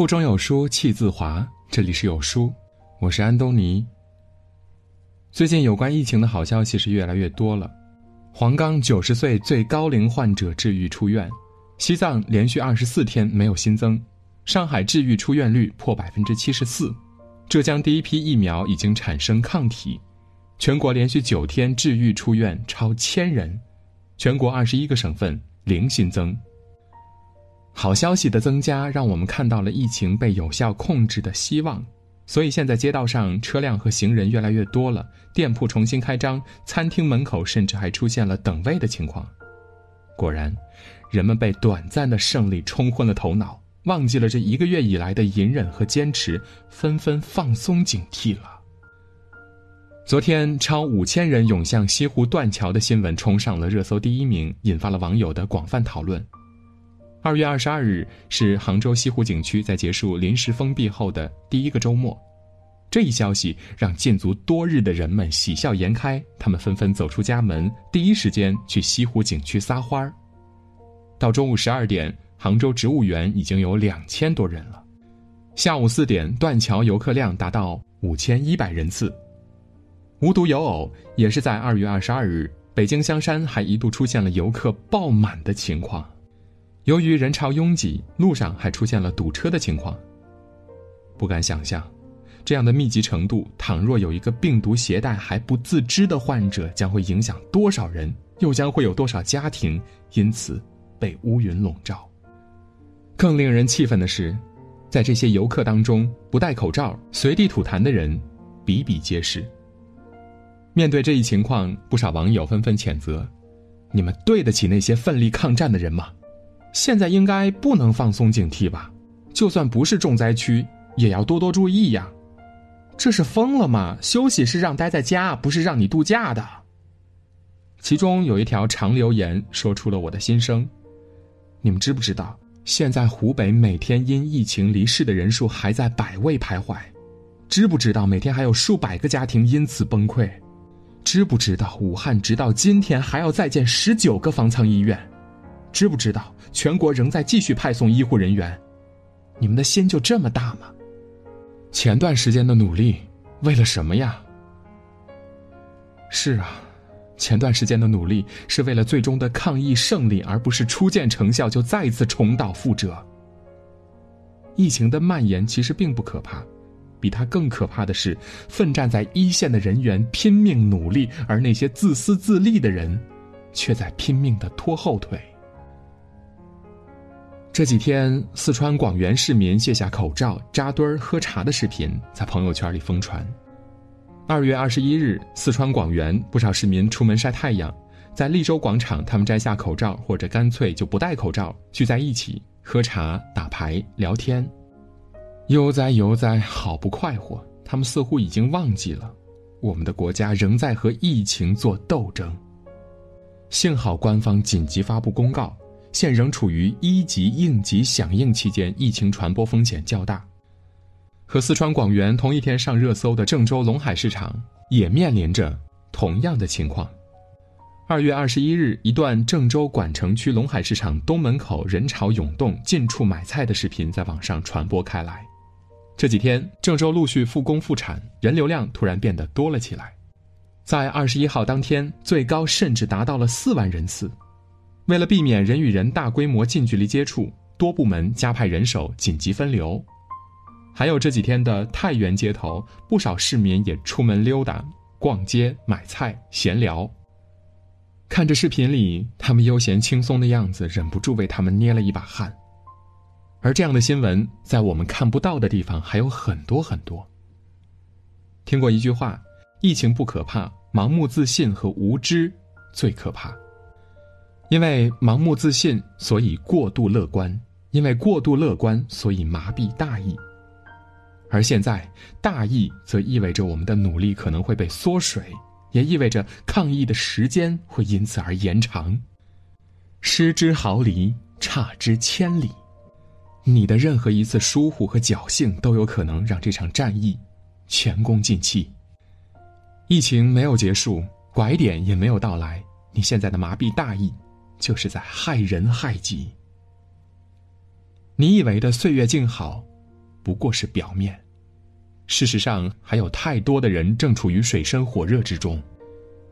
腹中有书气自华。这里是有书，我是安东尼。最近有关疫情的好消息是越来越多了。黄冈九十岁最高龄患者治愈出院，西藏连续二十四天没有新增，上海治愈出院率破百分之七十四，浙江第一批疫苗已经产生抗体，全国连续九天治愈出院超千人，全国二十一个省份零新增。好消息的增加，让我们看到了疫情被有效控制的希望。所以现在街道上车辆和行人越来越多了，店铺重新开张，餐厅门口甚至还出现了等位的情况。果然，人们被短暂的胜利冲昏了头脑，忘记了这一个月以来的隐忍和坚持，纷纷放松警惕了。昨天，超五千人涌向西湖断桥的新闻冲上了热搜第一名，引发了网友的广泛讨论。二月二十二日是杭州西湖景区在结束临时封闭后的第一个周末，这一消息让禁足多日的人们喜笑颜开，他们纷纷走出家门，第一时间去西湖景区撒欢儿。到中午十二点，杭州植物园已经有两千多人了。下午四点，断桥游客量达到五千一百人次。无独有偶，也是在二月二十二日，北京香山还一度出现了游客爆满的情况。由于人潮拥挤，路上还出现了堵车的情况。不敢想象，这样的密集程度，倘若有一个病毒携带还不自知的患者，将会影响多少人，又将会有多少家庭因此被乌云笼罩。更令人气愤的是，在这些游客当中，不戴口罩、随地吐痰的人比比皆是。面对这一情况，不少网友纷纷谴责：“你们对得起那些奋力抗战的人吗？”现在应该不能放松警惕吧？就算不是重灾区，也要多多注意呀。这是疯了吗？休息是让待在家，不是让你度假的。其中有一条长留言说出了我的心声：你们知不知道，现在湖北每天因疫情离世的人数还在百位徘徊？知不知道每天还有数百个家庭因此崩溃？知不知道武汉直到今天还要再建十九个方舱医院？知不知道全国仍在继续派送医护人员？你们的心就这么大吗？前段时间的努力为了什么呀？是啊，前段时间的努力是为了最终的抗疫胜利，而不是初见成效就再次重蹈覆辙。疫情的蔓延其实并不可怕，比它更可怕的是奋战在一线的人员拼命努力，而那些自私自利的人却在拼命的拖后腿。这几天，四川广元市民卸下口罩扎堆儿喝茶的视频在朋友圈里疯传。二月二十一日，四川广元不少市民出门晒太阳，在利州广场，他们摘下口罩，或者干脆就不戴口罩，聚在一起喝茶、打牌、聊天，悠哉悠哉，好不快活。他们似乎已经忘记了，我们的国家仍在和疫情做斗争。幸好官方紧急发布公告。现仍处于一级应急响应期间，疫情传播风险较大。和四川广元同一天上热搜的郑州龙海市场也面临着同样的情况。二月二十一日，一段郑州管城区龙海市场东门口人潮涌动、进处买菜的视频在网上传播开来。这几天，郑州陆续复工复产，人流量突然变得多了起来。在二十一号当天，最高甚至达到了四万人次。为了避免人与人大规模近距离接触，多部门加派人手紧急分流。还有这几天的太原街头，不少市民也出门溜达、逛街、买菜、闲聊。看着视频里他们悠闲轻松的样子，忍不住为他们捏了一把汗。而这样的新闻，在我们看不到的地方还有很多很多。听过一句话：疫情不可怕，盲目自信和无知最可怕。因为盲目自信，所以过度乐观；因为过度乐观，所以麻痹大意。而现在，大意则意味着我们的努力可能会被缩水，也意味着抗疫的时间会因此而延长。失之毫厘，差之千里，你的任何一次疏忽和侥幸，都有可能让这场战役前功尽弃。疫情没有结束，拐点也没有到来，你现在的麻痹大意。就是在害人害己。你以为的岁月静好，不过是表面。事实上，还有太多的人正处于水深火热之中。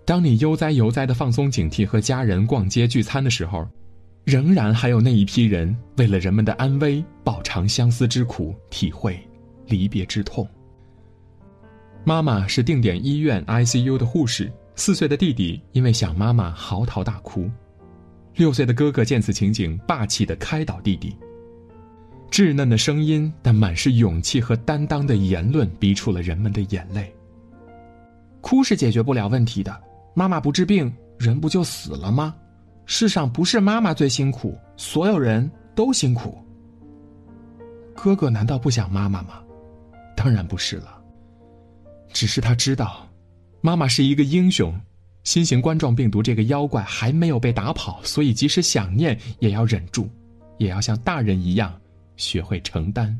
当你悠哉悠哉的放松警惕和家人逛街聚餐的时候，仍然还有那一批人为了人们的安危，饱尝相思之苦，体会离别之痛。妈妈是定点医院 ICU 的护士，四岁的弟弟因为想妈妈嚎啕大哭，六岁的哥哥见此情景，霸气的开导弟弟。稚嫩的声音，但满是勇气和担当的言论，逼出了人们的眼泪。哭是解决不了问题的，妈妈不治病，人不就死了吗？世上不是妈妈最辛苦，所有人都辛苦。哥哥难道不想妈妈吗？当然不是了。只是他知道，妈妈是一个英雄，新型冠状病毒这个妖怪还没有被打跑，所以即使想念也要忍住，也要像大人一样。学会承担。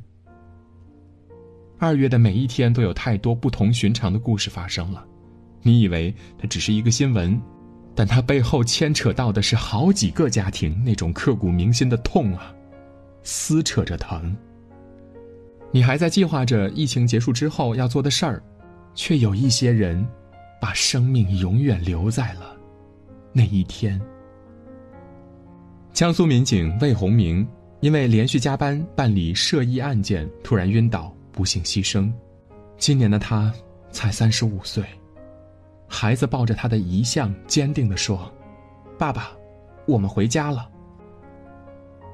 二月的每一天都有太多不同寻常的故事发生了，你以为它只是一个新闻，但它背后牵扯到的是好几个家庭那种刻骨铭心的痛啊，撕扯着疼。你还在计划着疫情结束之后要做的事儿，却有一些人，把生命永远留在了那一天。江苏民警魏红明。因为连续加班办理涉疫案件，突然晕倒，不幸牺牲。今年的他才三十五岁，孩子抱着他的遗像，坚定地说：“爸爸，我们回家了。”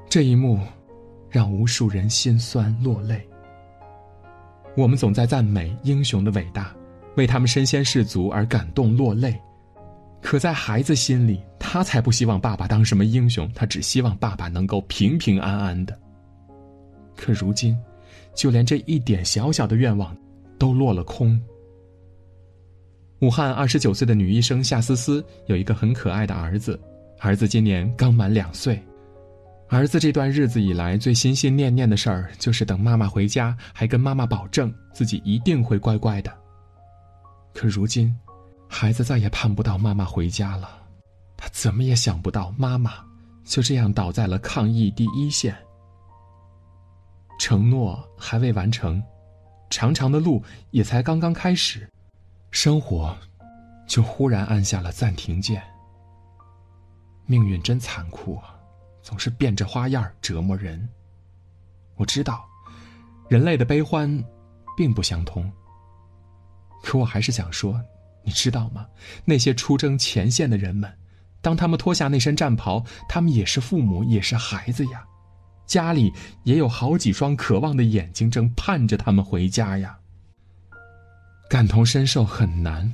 这一幕，让无数人心酸落泪。我们总在赞美英雄的伟大，为他们身先士卒而感动落泪，可在孩子心里。他才不希望爸爸当什么英雄，他只希望爸爸能够平平安安的。可如今，就连这一点小小的愿望，都落了空。武汉二十九岁的女医生夏思思有一个很可爱的儿子，儿子今年刚满两岁。儿子这段日子以来最心心念念的事儿，就是等妈妈回家，还跟妈妈保证自己一定会乖乖的。可如今，孩子再也盼不到妈妈回家了。他怎么也想不到，妈妈就这样倒在了抗疫第一线。承诺还未完成，长长的路也才刚刚开始，生活就忽然按下了暂停键。命运真残酷啊，总是变着花样折磨人。我知道，人类的悲欢并不相通，可我还是想说，你知道吗？那些出征前线的人们。当他们脱下那身战袍，他们也是父母，也是孩子呀，家里也有好几双渴望的眼睛，正盼着他们回家呀。感同身受很难，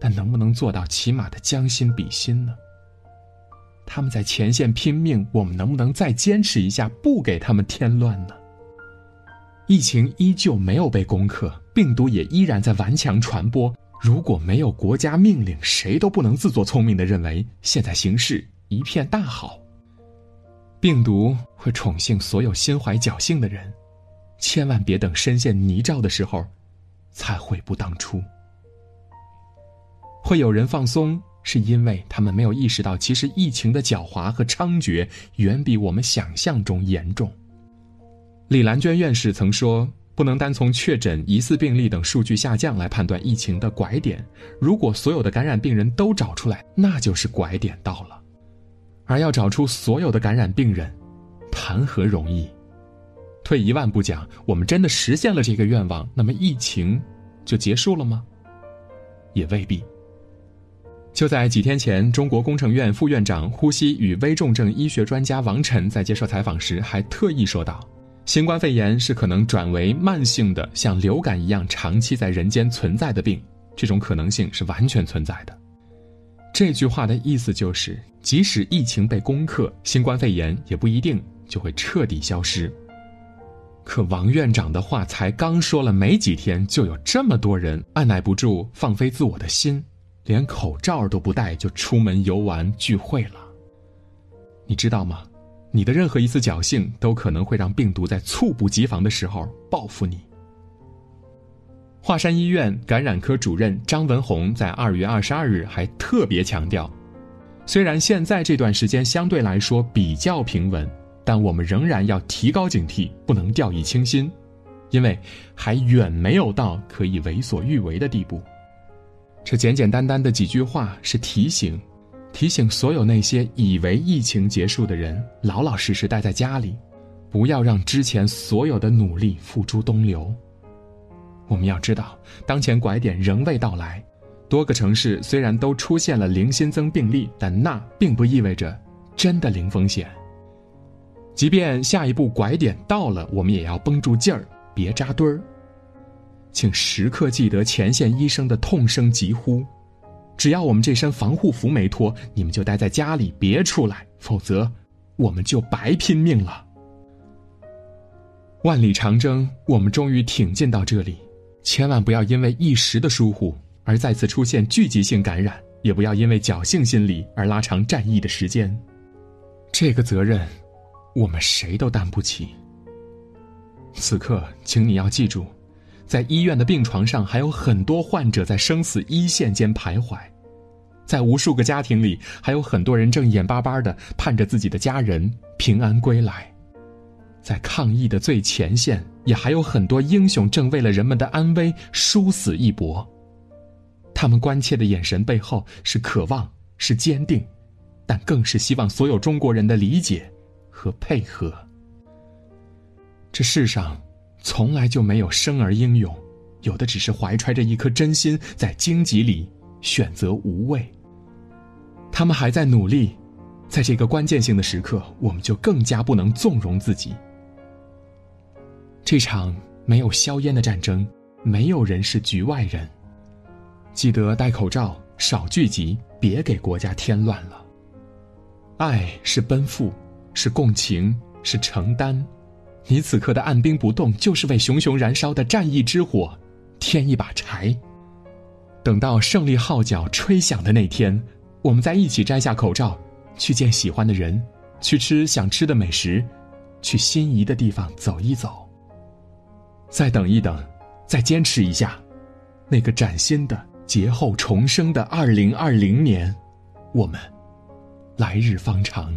但能不能做到起码的将心比心呢？他们在前线拼命，我们能不能再坚持一下，不给他们添乱呢？疫情依旧没有被攻克，病毒也依然在顽强传播。如果没有国家命令，谁都不能自作聪明的认为现在形势一片大好。病毒会宠幸所有心怀侥幸的人，千万别等深陷泥沼的时候，才悔不当初。会有人放松，是因为他们没有意识到，其实疫情的狡猾和猖獗远比我们想象中严重。李兰娟院士曾说。不能单从确诊、疑似病例等数据下降来判断疫情的拐点。如果所有的感染病人都找出来，那就是拐点到了。而要找出所有的感染病人，谈何容易？退一万步讲，我们真的实现了这个愿望，那么疫情就结束了吗？也未必。就在几天前，中国工程院副院长、呼吸与危重症医学专家王晨在接受采访时，还特意说道。新冠肺炎是可能转为慢性的，像流感一样长期在人间存在的病，这种可能性是完全存在的。这句话的意思就是，即使疫情被攻克，新冠肺炎也不一定就会彻底消失。可王院长的话才刚说了没几天，就有这么多人按耐不住放飞自我的心，连口罩都不戴就出门游玩聚会了。你知道吗？你的任何一次侥幸，都可能会让病毒在猝不及防的时候报复你。华山医院感染科主任张文宏在二月二十二日还特别强调，虽然现在这段时间相对来说比较平稳，但我们仍然要提高警惕，不能掉以轻心，因为还远没有到可以为所欲为的地步。这简简单单的几句话是提醒，提醒所有那些以为疫情结束的人，老老实实待在家里，不要让之前所有的努力付诸东流。我们要知道，当前拐点仍未到来。多个城市虽然都出现了零新增病例，但那并不意味着真的零风险。即便下一步拐点到了，我们也要绷住劲儿，别扎堆儿。请时刻记得前线医生的痛声疾呼：只要我们这身防护服没脱，你们就待在家里，别出来，否则我们就白拼命了。万里长征，我们终于挺进到这里，千万不要因为一时的疏忽。而再次出现聚集性感染，也不要因为侥幸心理而拉长战役的时间。这个责任，我们谁都担不起。此刻，请你要记住，在医院的病床上还有很多患者在生死一线间徘徊，在无数个家庭里，还有很多人正眼巴巴的盼着自己的家人平安归来，在抗疫的最前线，也还有很多英雄正为了人们的安危殊死一搏。他们关切的眼神背后是渴望，是坚定，但更是希望所有中国人的理解和配合。这世上从来就没有生而英勇，有的只是怀揣着一颗真心，在荆棘里选择无畏。他们还在努力，在这个关键性的时刻，我们就更加不能纵容自己。这场没有硝烟的战争，没有人是局外人。记得戴口罩，少聚集，别给国家添乱了。爱是奔赴，是共情，是承担。你此刻的按兵不动，就是为熊熊燃烧的战役之火添一把柴。等到胜利号角吹响的那天，我们再一起摘下口罩，去见喜欢的人，去吃想吃的美食，去心仪的地方走一走。再等一等，再坚持一下，那个崭新的。劫后重生的二零二零年，我们来日方长。